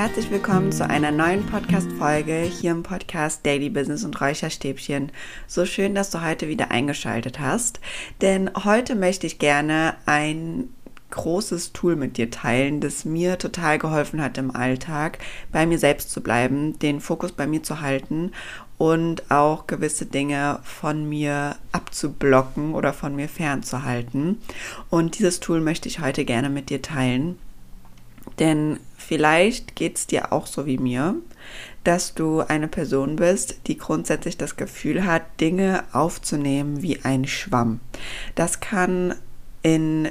herzlich willkommen zu einer neuen Podcast-Folge hier im Podcast Daily Business und Räucherstäbchen. So schön, dass du heute wieder eingeschaltet hast, denn heute möchte ich gerne ein großes Tool mit dir teilen, das mir total geholfen hat im Alltag, bei mir selbst zu bleiben, den Fokus bei mir zu halten und auch gewisse Dinge von mir abzublocken oder von mir fernzuhalten. Und dieses Tool möchte ich heute gerne mit dir teilen. Denn vielleicht geht es dir auch so wie mir, dass du eine Person bist, die grundsätzlich das Gefühl hat, Dinge aufzunehmen wie ein Schwamm. Das kann in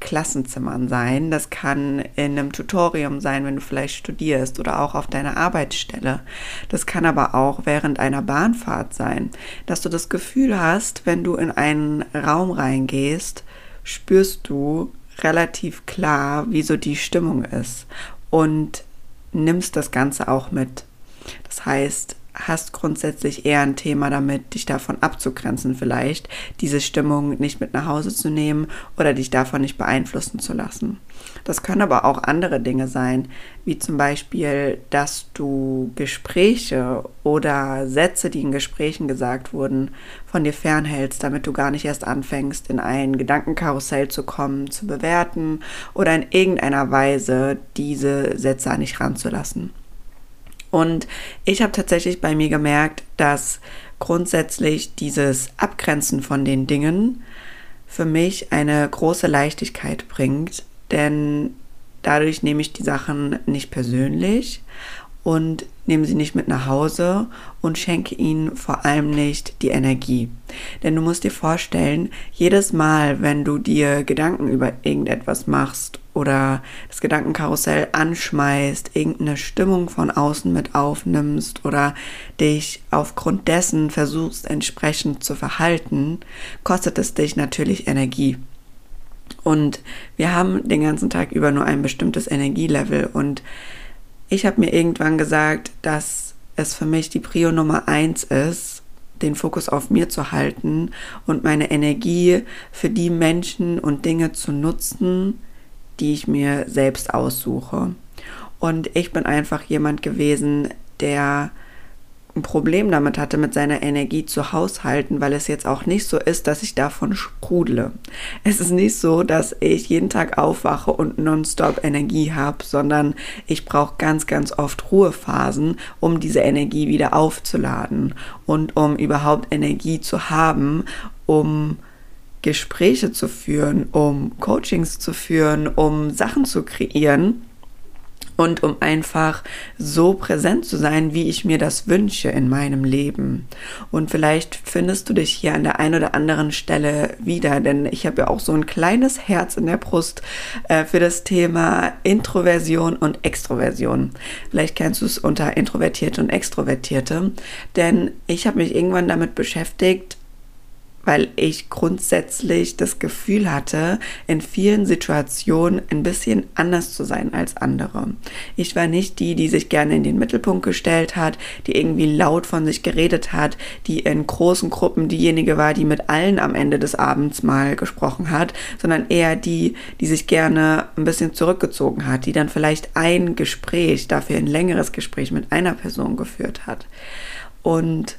Klassenzimmern sein, das kann in einem Tutorium sein, wenn du vielleicht studierst oder auch auf deiner Arbeitsstelle. Das kann aber auch während einer Bahnfahrt sein, dass du das Gefühl hast, wenn du in einen Raum reingehst, spürst du, relativ klar, wie so die Stimmung ist und nimmst das Ganze auch mit. Das heißt, hast grundsätzlich eher ein Thema damit, dich davon abzugrenzen vielleicht, diese Stimmung nicht mit nach Hause zu nehmen oder dich davon nicht beeinflussen zu lassen. Das können aber auch andere Dinge sein, wie zum Beispiel, dass du Gespräche oder Sätze, die in Gesprächen gesagt wurden, von dir fernhältst, damit du gar nicht erst anfängst, in ein Gedankenkarussell zu kommen, zu bewerten oder in irgendeiner Weise diese Sätze an dich ranzulassen. Und ich habe tatsächlich bei mir gemerkt, dass grundsätzlich dieses Abgrenzen von den Dingen für mich eine große Leichtigkeit bringt, denn dadurch nehme ich die Sachen nicht persönlich und nehme sie nicht mit nach Hause und schenke ihnen vor allem nicht die Energie. Denn du musst dir vorstellen, jedes Mal, wenn du dir Gedanken über irgendetwas machst oder das Gedankenkarussell anschmeißt, irgendeine Stimmung von außen mit aufnimmst oder dich aufgrund dessen versuchst entsprechend zu verhalten, kostet es dich natürlich Energie. Und wir haben den ganzen Tag über nur ein bestimmtes Energielevel und ich habe mir irgendwann gesagt, dass es für mich die Prio Nummer eins ist, den Fokus auf mir zu halten und meine Energie für die Menschen und Dinge zu nutzen, die ich mir selbst aussuche. Und ich bin einfach jemand gewesen, der ein Problem damit hatte, mit seiner Energie zu haushalten, weil es jetzt auch nicht so ist, dass ich davon sprudle. Es ist nicht so, dass ich jeden Tag aufwache und nonstop Energie habe, sondern ich brauche ganz, ganz oft Ruhephasen, um diese Energie wieder aufzuladen und um überhaupt Energie zu haben, um Gespräche zu führen, um Coachings zu führen, um Sachen zu kreieren und um einfach so präsent zu sein, wie ich mir das wünsche in meinem Leben. Und vielleicht findest du dich hier an der einen oder anderen Stelle wieder, denn ich habe ja auch so ein kleines Herz in der Brust äh, für das Thema Introversion und Extroversion. Vielleicht kennst du es unter Introvertierte und Extrovertierte, denn ich habe mich irgendwann damit beschäftigt, weil ich grundsätzlich das Gefühl hatte, in vielen Situationen ein bisschen anders zu sein als andere. Ich war nicht die, die sich gerne in den Mittelpunkt gestellt hat, die irgendwie laut von sich geredet hat, die in großen Gruppen diejenige war, die mit allen am Ende des Abends mal gesprochen hat, sondern eher die, die sich gerne ein bisschen zurückgezogen hat, die dann vielleicht ein Gespräch, dafür ein längeres Gespräch mit einer Person geführt hat. Und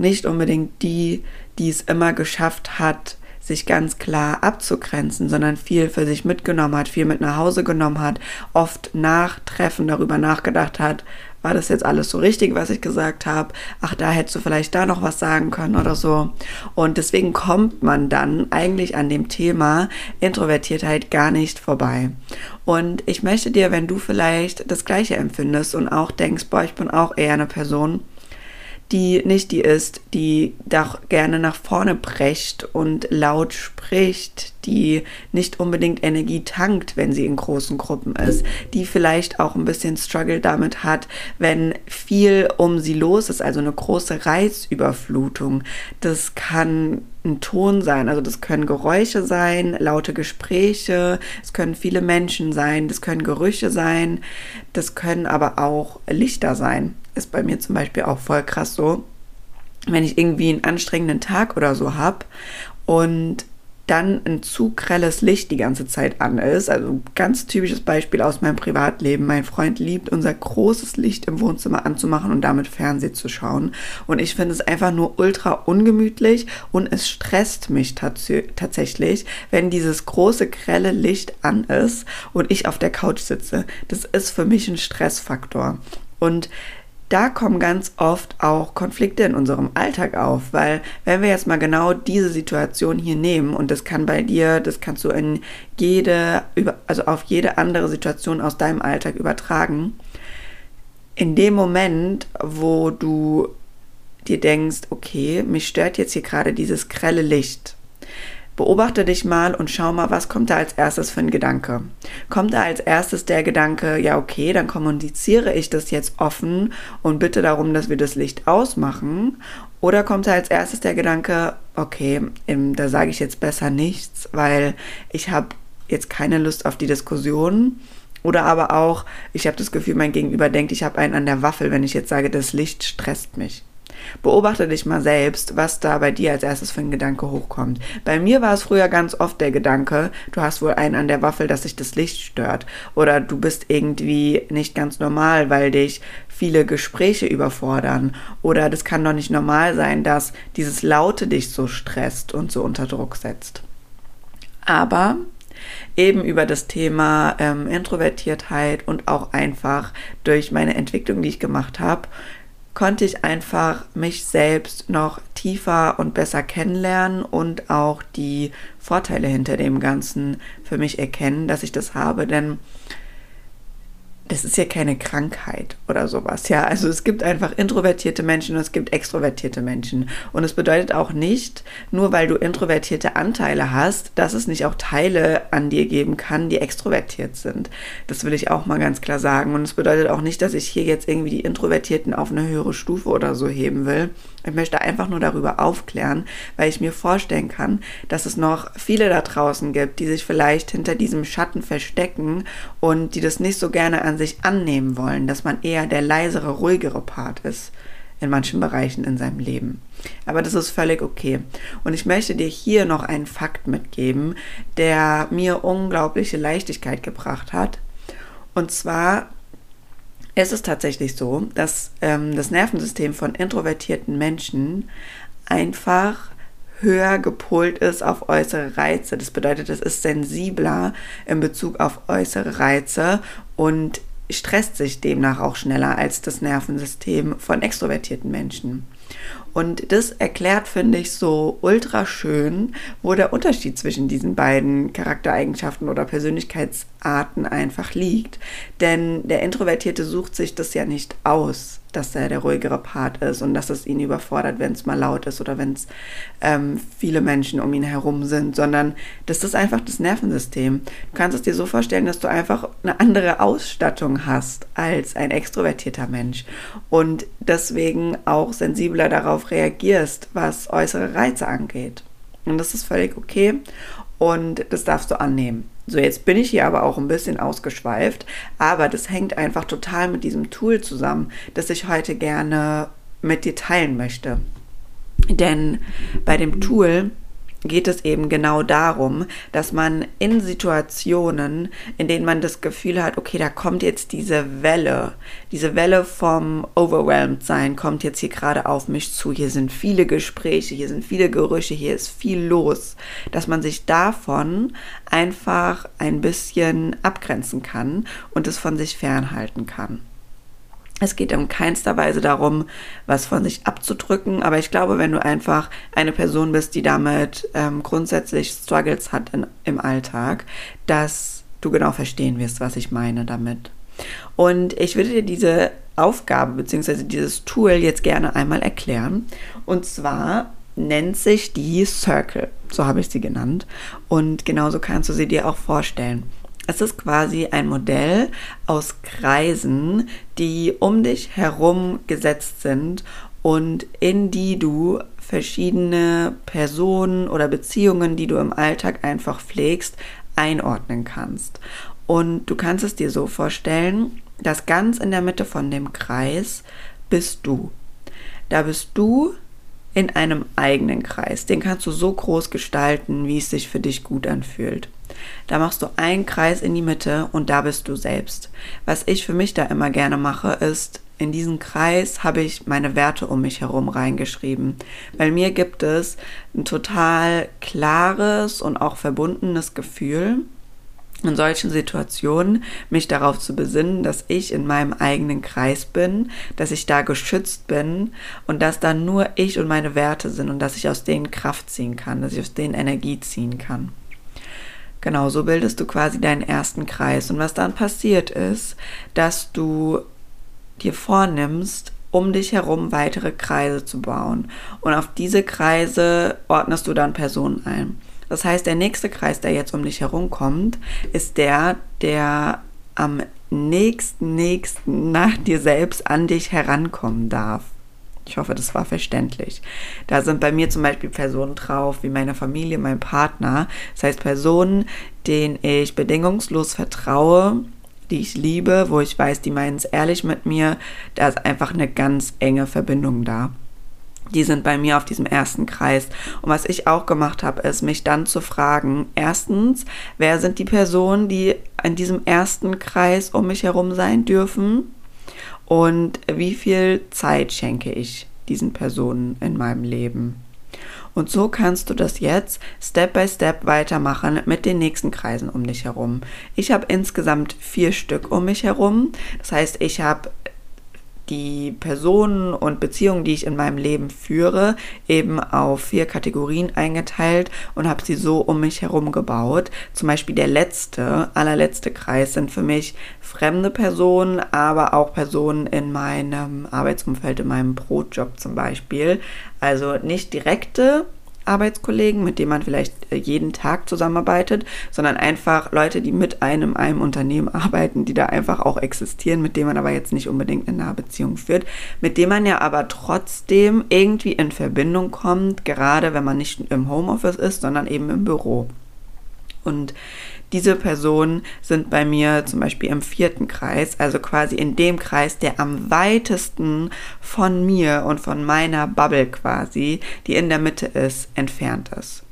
nicht unbedingt die, die es immer geschafft hat, sich ganz klar abzugrenzen, sondern viel für sich mitgenommen hat, viel mit nach Hause genommen hat, oft nach Treffen darüber nachgedacht hat, war das jetzt alles so richtig, was ich gesagt habe? Ach, da hättest du vielleicht da noch was sagen können oder so. Und deswegen kommt man dann eigentlich an dem Thema Introvertiertheit gar nicht vorbei. Und ich möchte dir, wenn du vielleicht das Gleiche empfindest und auch denkst, boah, ich bin auch eher eine Person, die nicht die ist, die doch gerne nach vorne brecht und laut spricht, die nicht unbedingt Energie tankt, wenn sie in großen Gruppen ist, die vielleicht auch ein bisschen Struggle damit hat, wenn viel um sie los ist, also eine große Reizüberflutung. Das kann ein Ton sein, also das können Geräusche sein, laute Gespräche, es können viele Menschen sein, das können Gerüche sein, das können aber auch Lichter sein ist bei mir zum Beispiel auch voll krass so, wenn ich irgendwie einen anstrengenden Tag oder so habe und dann ein zu grelles Licht die ganze Zeit an ist. Also ganz typisches Beispiel aus meinem Privatleben. Mein Freund liebt unser großes Licht im Wohnzimmer anzumachen und damit Fernsehen zu schauen. Und ich finde es einfach nur ultra ungemütlich und es stresst mich tats tatsächlich, wenn dieses große grelle Licht an ist und ich auf der Couch sitze. Das ist für mich ein Stressfaktor. Und da kommen ganz oft auch Konflikte in unserem Alltag auf, weil wenn wir jetzt mal genau diese Situation hier nehmen und das kann bei dir, das kannst du in jede, also auf jede andere Situation aus deinem Alltag übertragen, in dem Moment, wo du dir denkst, okay, mich stört jetzt hier gerade dieses grelle Licht, Beobachte dich mal und schau mal, was kommt da als erstes für ein Gedanke. Kommt da als erstes der Gedanke, ja okay, dann kommuniziere ich das jetzt offen und bitte darum, dass wir das Licht ausmachen. Oder kommt da als erstes der Gedanke, okay, da sage ich jetzt besser nichts, weil ich habe jetzt keine Lust auf die Diskussion. Oder aber auch, ich habe das Gefühl, mein Gegenüber denkt, ich habe einen an der Waffel, wenn ich jetzt sage, das Licht stresst mich. Beobachte dich mal selbst, was da bei dir als erstes für ein Gedanke hochkommt. Bei mir war es früher ganz oft der Gedanke, du hast wohl einen an der Waffel, dass sich das Licht stört. Oder du bist irgendwie nicht ganz normal, weil dich viele Gespräche überfordern. Oder das kann doch nicht normal sein, dass dieses Laute dich so stresst und so unter Druck setzt. Aber eben über das Thema ähm, Introvertiertheit und auch einfach durch meine Entwicklung, die ich gemacht habe, konnte ich einfach mich selbst noch tiefer und besser kennenlernen und auch die Vorteile hinter dem Ganzen für mich erkennen, dass ich das habe. Denn das ist ja keine Krankheit oder sowas. Ja, also es gibt einfach introvertierte Menschen und es gibt extrovertierte Menschen. Und es bedeutet auch nicht, nur weil du introvertierte Anteile hast, dass es nicht auch Teile an dir geben kann, die extrovertiert sind. Das will ich auch mal ganz klar sagen. Und es bedeutet auch nicht, dass ich hier jetzt irgendwie die Introvertierten auf eine höhere Stufe oder so heben will. Ich möchte einfach nur darüber aufklären, weil ich mir vorstellen kann, dass es noch viele da draußen gibt, die sich vielleicht hinter diesem Schatten verstecken und die das nicht so gerne an sich annehmen wollen, dass man eher der leisere, ruhigere Part ist in manchen Bereichen in seinem Leben. Aber das ist völlig okay. Und ich möchte dir hier noch einen Fakt mitgeben, der mir unglaubliche Leichtigkeit gebracht hat. Und zwar es ist tatsächlich so, dass ähm, das Nervensystem von introvertierten Menschen einfach höher gepolt ist auf äußere Reize. Das bedeutet, es ist sensibler in Bezug auf äußere Reize und stresst sich demnach auch schneller als das Nervensystem von extrovertierten Menschen. Und das erklärt, finde ich, so ultra schön, wo der Unterschied zwischen diesen beiden Charaktereigenschaften oder Persönlichkeitsarten einfach liegt. Denn der Introvertierte sucht sich das ja nicht aus dass er der ruhigere Part ist und dass es ihn überfordert, wenn es mal laut ist oder wenn es ähm, viele Menschen um ihn herum sind, sondern das ist einfach das Nervensystem. Du kannst es dir so vorstellen, dass du einfach eine andere Ausstattung hast als ein extrovertierter Mensch und deswegen auch sensibler darauf reagierst, was äußere Reize angeht. Und das ist völlig okay und das darfst du annehmen. So, jetzt bin ich hier aber auch ein bisschen ausgeschweift, aber das hängt einfach total mit diesem Tool zusammen, das ich heute gerne mit dir teilen möchte. Denn bei dem Tool geht es eben genau darum, dass man in Situationen, in denen man das Gefühl hat, okay, da kommt jetzt diese Welle, diese Welle vom Overwhelmed sein kommt jetzt hier gerade auf mich zu. Hier sind viele Gespräche, hier sind viele Gerüche, hier ist viel los, dass man sich davon einfach ein bisschen abgrenzen kann und es von sich fernhalten kann. Es geht in keinster Weise darum, was von sich abzudrücken, aber ich glaube, wenn du einfach eine Person bist, die damit ähm, grundsätzlich Struggles hat in, im Alltag, dass du genau verstehen wirst, was ich meine damit. Und ich würde dir diese Aufgabe bzw. dieses Tool jetzt gerne einmal erklären. Und zwar nennt sich die Circle, so habe ich sie genannt. Und genauso kannst du sie dir auch vorstellen. Es ist quasi ein Modell aus Kreisen, die um dich herum gesetzt sind und in die du verschiedene Personen oder Beziehungen, die du im Alltag einfach pflegst, einordnen kannst. Und du kannst es dir so vorstellen, dass ganz in der Mitte von dem Kreis bist du. Da bist du in einem eigenen Kreis. Den kannst du so groß gestalten, wie es sich für dich gut anfühlt. Da machst du einen Kreis in die Mitte und da bist du selbst. Was ich für mich da immer gerne mache, ist, in diesen Kreis habe ich meine Werte um mich herum reingeschrieben. Weil mir gibt es ein total klares und auch verbundenes Gefühl, in solchen Situationen mich darauf zu besinnen, dass ich in meinem eigenen Kreis bin, dass ich da geschützt bin und dass da nur ich und meine Werte sind und dass ich aus denen Kraft ziehen kann, dass ich aus denen Energie ziehen kann. Genau, so bildest du quasi deinen ersten Kreis. Und was dann passiert ist, dass du dir vornimmst, um dich herum weitere Kreise zu bauen. Und auf diese Kreise ordnest du dann Personen ein. Das heißt, der nächste Kreis, der jetzt um dich herum kommt, ist der, der am nächsten, nächsten nach dir selbst an dich herankommen darf. Ich hoffe, das war verständlich. Da sind bei mir zum Beispiel Personen drauf, wie meine Familie, mein Partner. Das heißt Personen, denen ich bedingungslos vertraue, die ich liebe, wo ich weiß, die meinen es ehrlich mit mir, da ist einfach eine ganz enge Verbindung da. Die sind bei mir auf diesem ersten Kreis. Und was ich auch gemacht habe, ist, mich dann zu fragen, erstens, wer sind die Personen, die in diesem ersten Kreis um mich herum sein dürfen? Und wie viel Zeit schenke ich diesen Personen in meinem Leben? Und so kannst du das jetzt Step by Step weitermachen mit den nächsten Kreisen um dich herum. Ich habe insgesamt vier Stück um mich herum. Das heißt, ich habe die Personen und Beziehungen, die ich in meinem Leben führe, eben auf vier Kategorien eingeteilt und habe sie so um mich herum gebaut. Zum Beispiel der letzte, allerletzte Kreis sind für mich fremde Personen, aber auch Personen in meinem Arbeitsumfeld, in meinem Brotjob zum Beispiel. Also nicht direkte Arbeitskollegen, mit denen man vielleicht äh, jeden Tag zusammenarbeitet, sondern einfach Leute, die mit einem, einem Unternehmen arbeiten, die da einfach auch existieren, mit denen man aber jetzt nicht unbedingt eine nahe Beziehung führt, mit denen man ja aber trotzdem irgendwie in Verbindung kommt, gerade wenn man nicht im Homeoffice ist, sondern eben im Büro. Und diese Personen sind bei mir zum Beispiel im vierten Kreis, also quasi in dem Kreis, der am weitesten von mir und von meiner Bubble quasi, die in der Mitte ist, entfernt ist.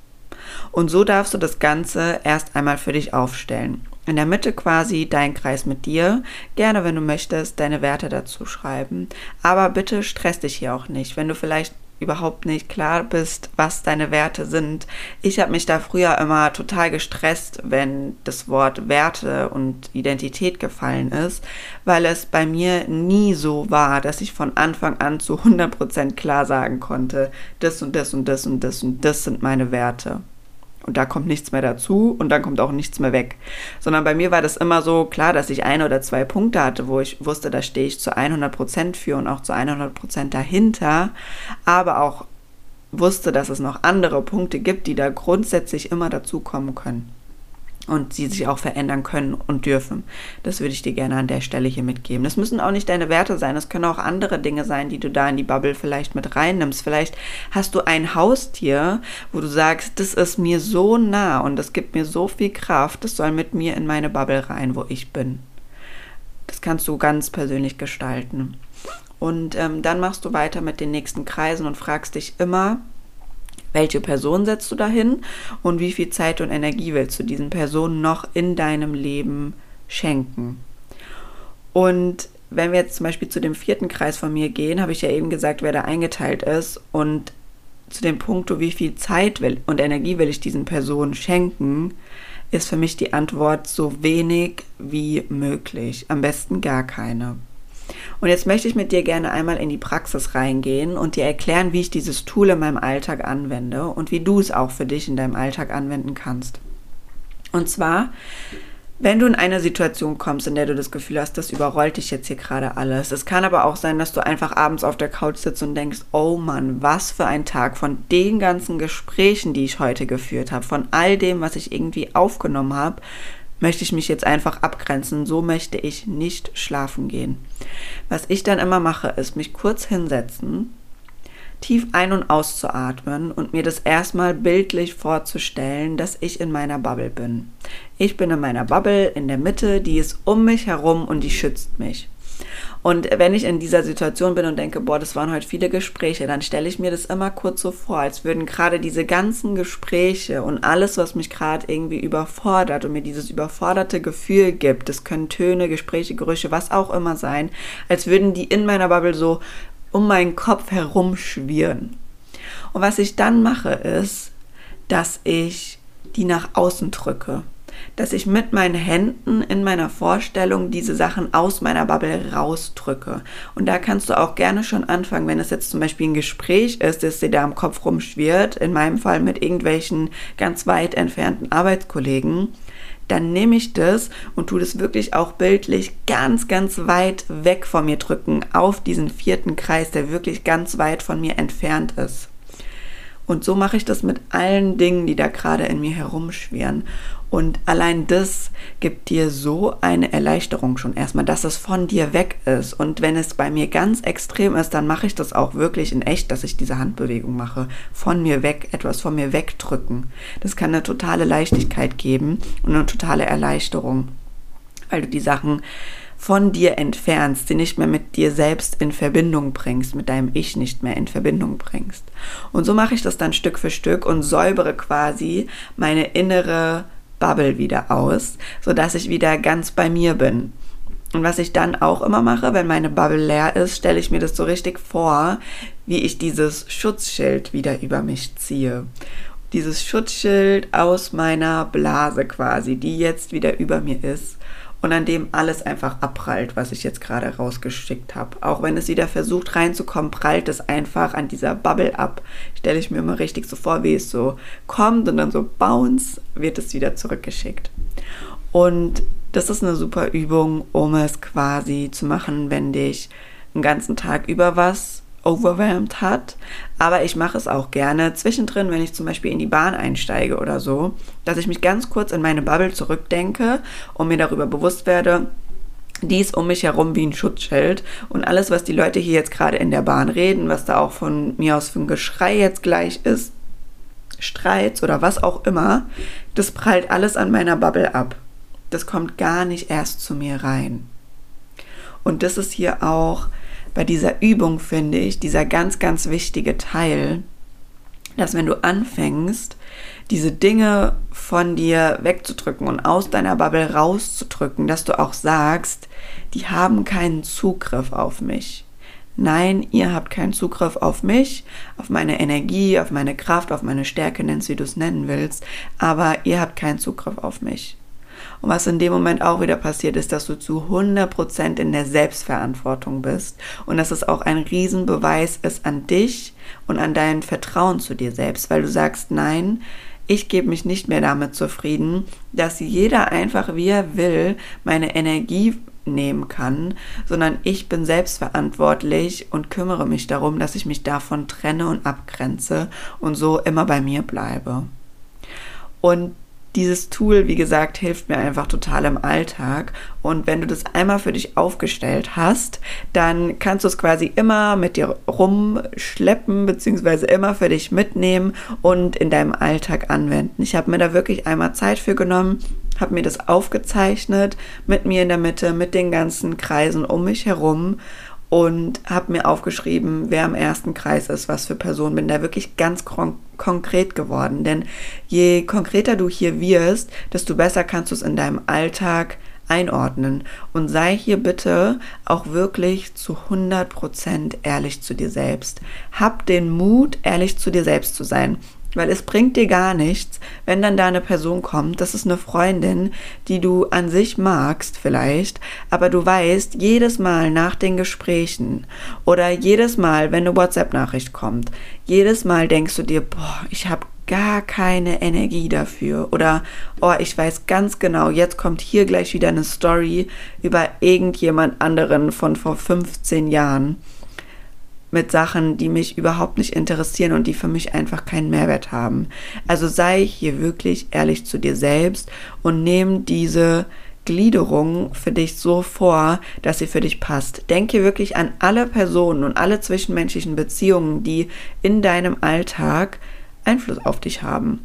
Und so darfst du das Ganze erst einmal für dich aufstellen. In der Mitte quasi dein Kreis mit dir. Gerne, wenn du möchtest, deine Werte dazu schreiben. Aber bitte stress dich hier auch nicht. Wenn du vielleicht überhaupt nicht klar bist, was deine Werte sind. Ich habe mich da früher immer total gestresst, wenn das Wort Werte und Identität gefallen ist, weil es bei mir nie so war, dass ich von Anfang an zu 100% klar sagen konnte, das und das und das und das und das sind meine Werte und da kommt nichts mehr dazu und dann kommt auch nichts mehr weg. Sondern bei mir war das immer so klar, dass ich ein oder zwei Punkte hatte, wo ich wusste, da stehe ich zu 100 Prozent für und auch zu 100 Prozent dahinter, aber auch wusste, dass es noch andere Punkte gibt, die da grundsätzlich immer dazukommen können und sie sich auch verändern können und dürfen. Das würde ich dir gerne an der Stelle hier mitgeben. Das müssen auch nicht deine Werte sein, es können auch andere Dinge sein, die du da in die Bubble vielleicht mit reinnimmst. Vielleicht hast du ein Haustier, wo du sagst, das ist mir so nah und das gibt mir so viel Kraft, das soll mit mir in meine Bubble rein, wo ich bin. Das kannst du ganz persönlich gestalten. Und ähm, dann machst du weiter mit den nächsten Kreisen und fragst dich immer, welche Person setzt du dahin und wie viel Zeit und Energie willst du diesen Personen noch in deinem Leben schenken? Und wenn wir jetzt zum Beispiel zu dem vierten Kreis von mir gehen, habe ich ja eben gesagt, wer da eingeteilt ist und zu dem Punkt, wie viel Zeit will und Energie will ich diesen Personen schenken, ist für mich die Antwort so wenig wie möglich. Am besten gar keine. Und jetzt möchte ich mit dir gerne einmal in die Praxis reingehen und dir erklären, wie ich dieses Tool in meinem Alltag anwende und wie du es auch für dich in deinem Alltag anwenden kannst. Und zwar, wenn du in eine Situation kommst, in der du das Gefühl hast, das überrollt dich jetzt hier gerade alles. Es kann aber auch sein, dass du einfach abends auf der Couch sitzt und denkst, oh Mann, was für ein Tag von den ganzen Gesprächen, die ich heute geführt habe, von all dem, was ich irgendwie aufgenommen habe, möchte ich mich jetzt einfach abgrenzen. So möchte ich nicht schlafen gehen. Was ich dann immer mache, ist mich kurz hinsetzen, tief ein- und auszuatmen und mir das erstmal bildlich vorzustellen, dass ich in meiner Bubble bin. Ich bin in meiner Bubble in der Mitte, die ist um mich herum und die schützt mich. Und wenn ich in dieser Situation bin und denke, boah, das waren heute viele Gespräche, dann stelle ich mir das immer kurz so vor, als würden gerade diese ganzen Gespräche und alles, was mich gerade irgendwie überfordert und mir dieses überforderte Gefühl gibt, das können Töne, Gespräche, Gerüche, was auch immer sein, als würden die in meiner Bubble so um meinen Kopf herumschwirren. Und was ich dann mache, ist, dass ich die nach außen drücke dass ich mit meinen Händen in meiner Vorstellung diese Sachen aus meiner Bubble rausdrücke. Und da kannst du auch gerne schon anfangen, wenn es jetzt zum Beispiel ein Gespräch ist, das dir da im Kopf rumschwirrt, in meinem Fall mit irgendwelchen ganz weit entfernten Arbeitskollegen, dann nehme ich das und tue das wirklich auch bildlich ganz, ganz weit weg von mir drücken, auf diesen vierten Kreis, der wirklich ganz weit von mir entfernt ist. Und so mache ich das mit allen Dingen, die da gerade in mir herumschwirren. Und allein das gibt dir so eine Erleichterung schon erstmal, dass es von dir weg ist. Und wenn es bei mir ganz extrem ist, dann mache ich das auch wirklich in echt, dass ich diese Handbewegung mache. Von mir weg, etwas von mir wegdrücken. Das kann eine totale Leichtigkeit geben und eine totale Erleichterung, weil du die Sachen von dir entfernst, sie nicht mehr mit dir selbst in Verbindung bringst, mit deinem Ich nicht mehr in Verbindung bringst. Und so mache ich das dann Stück für Stück und säubere quasi meine innere Bubble wieder aus, sodass ich wieder ganz bei mir bin. Und was ich dann auch immer mache, wenn meine Bubble leer ist, stelle ich mir das so richtig vor, wie ich dieses Schutzschild wieder über mich ziehe. Dieses Schutzschild aus meiner Blase quasi, die jetzt wieder über mir ist und an dem alles einfach abprallt, was ich jetzt gerade rausgeschickt habe. Auch wenn es wieder versucht reinzukommen, prallt es einfach an dieser Bubble ab. Stelle ich mir immer richtig so vor, wie es so kommt und dann so bounce, wird es wieder zurückgeschickt. Und das ist eine super Übung, um es quasi zu machen, wenn dich einen ganzen Tag über was overwhelmed hat. Aber ich mache es auch gerne zwischendrin, wenn ich zum Beispiel in die Bahn einsteige oder so, dass ich mich ganz kurz in meine Bubble zurückdenke und mir darüber bewusst werde, die ist um mich herum wie ein Schutzschild und alles, was die Leute hier jetzt gerade in der Bahn reden, was da auch von mir aus für ein Geschrei jetzt gleich ist, Streits oder was auch immer, das prallt alles an meiner Bubble ab. Das kommt gar nicht erst zu mir rein. Und das ist hier auch bei dieser Übung, finde ich, dieser ganz, ganz wichtige Teil, dass wenn du anfängst, diese Dinge von dir wegzudrücken und aus deiner Bubble rauszudrücken, dass du auch sagst, die haben keinen Zugriff auf mich. Nein, ihr habt keinen Zugriff auf mich, auf meine Energie, auf meine Kraft, auf meine Stärke, nennst wie du es nennen willst, aber ihr habt keinen Zugriff auf mich. Und was in dem Moment auch wieder passiert, ist, dass du zu 100% in der Selbstverantwortung bist und dass es auch ein Riesenbeweis ist an dich und an dein Vertrauen zu dir selbst, weil du sagst, nein, ich gebe mich nicht mehr damit zufrieden, dass jeder einfach, wie er will, meine Energie nehmen kann, sondern ich bin selbstverantwortlich und kümmere mich darum, dass ich mich davon trenne und abgrenze und so immer bei mir bleibe. Und dieses Tool, wie gesagt, hilft mir einfach total im Alltag. Und wenn du das einmal für dich aufgestellt hast, dann kannst du es quasi immer mit dir rumschleppen, beziehungsweise immer für dich mitnehmen und in deinem Alltag anwenden. Ich habe mir da wirklich einmal Zeit für genommen, habe mir das aufgezeichnet, mit mir in der Mitte, mit den ganzen Kreisen um mich herum und habe mir aufgeschrieben, wer im ersten Kreis ist, was für Person bin. Da wirklich ganz kon konkret geworden. Denn je konkreter du hier wirst, desto besser kannst du es in deinem Alltag einordnen. Und sei hier bitte auch wirklich zu 100% ehrlich zu dir selbst. Hab den Mut, ehrlich zu dir selbst zu sein. Weil es bringt dir gar nichts, wenn dann da eine Person kommt, das ist eine Freundin, die du an sich magst vielleicht, aber du weißt, jedes Mal nach den Gesprächen oder jedes Mal, wenn eine WhatsApp-Nachricht kommt, jedes Mal denkst du dir, boah, ich habe gar keine Energie dafür. Oder oh, ich weiß ganz genau, jetzt kommt hier gleich wieder eine Story über irgendjemand anderen von vor 15 Jahren mit Sachen, die mich überhaupt nicht interessieren und die für mich einfach keinen Mehrwert haben. Also sei hier wirklich ehrlich zu dir selbst und nimm diese Gliederung für dich so vor, dass sie für dich passt. Denke wirklich an alle Personen und alle zwischenmenschlichen Beziehungen, die in deinem Alltag Einfluss auf dich haben.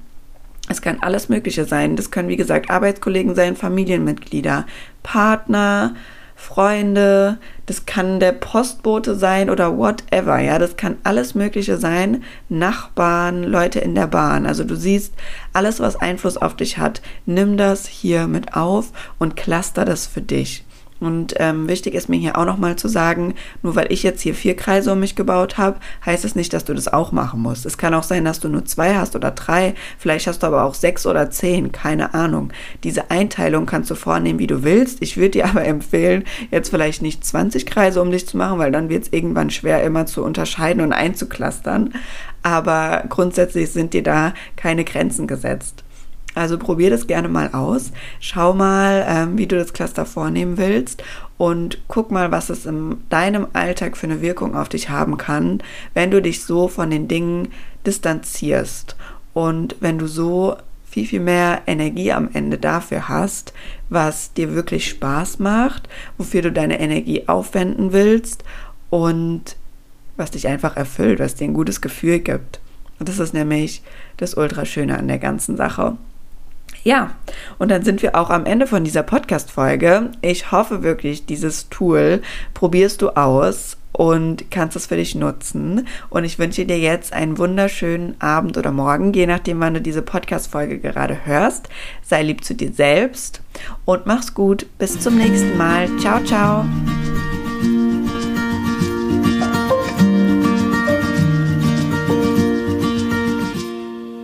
Es kann alles Mögliche sein. Das können, wie gesagt, Arbeitskollegen sein, Familienmitglieder, Partner, Freunde, das kann der Postbote sein oder whatever, ja, das kann alles Mögliche sein, Nachbarn, Leute in der Bahn. Also du siehst, alles, was Einfluss auf dich hat, nimm das hier mit auf und cluster das für dich. Und ähm, wichtig ist mir hier auch nochmal zu sagen, nur weil ich jetzt hier vier Kreise um mich gebaut habe, heißt es nicht, dass du das auch machen musst. Es kann auch sein, dass du nur zwei hast oder drei, vielleicht hast du aber auch sechs oder zehn, keine Ahnung. Diese Einteilung kannst du vornehmen, wie du willst. Ich würde dir aber empfehlen, jetzt vielleicht nicht 20 Kreise um dich zu machen, weil dann wird es irgendwann schwer, immer zu unterscheiden und einzuklustern. Aber grundsätzlich sind dir da keine Grenzen gesetzt. Also probier das gerne mal aus. Schau mal, ähm, wie du das Cluster vornehmen willst und guck mal, was es in deinem Alltag für eine Wirkung auf dich haben kann, wenn du dich so von den Dingen distanzierst und wenn du so viel, viel mehr Energie am Ende dafür hast, was dir wirklich Spaß macht, wofür du deine Energie aufwenden willst und was dich einfach erfüllt, was dir ein gutes Gefühl gibt. Und das ist nämlich das Ultraschöne an der ganzen Sache. Ja, und dann sind wir auch am Ende von dieser Podcast-Folge. Ich hoffe wirklich, dieses Tool probierst du aus und kannst es für dich nutzen. Und ich wünsche dir jetzt einen wunderschönen Abend oder Morgen, je nachdem, wann du diese Podcast-Folge gerade hörst. Sei lieb zu dir selbst und mach's gut. Bis zum nächsten Mal. Ciao, ciao.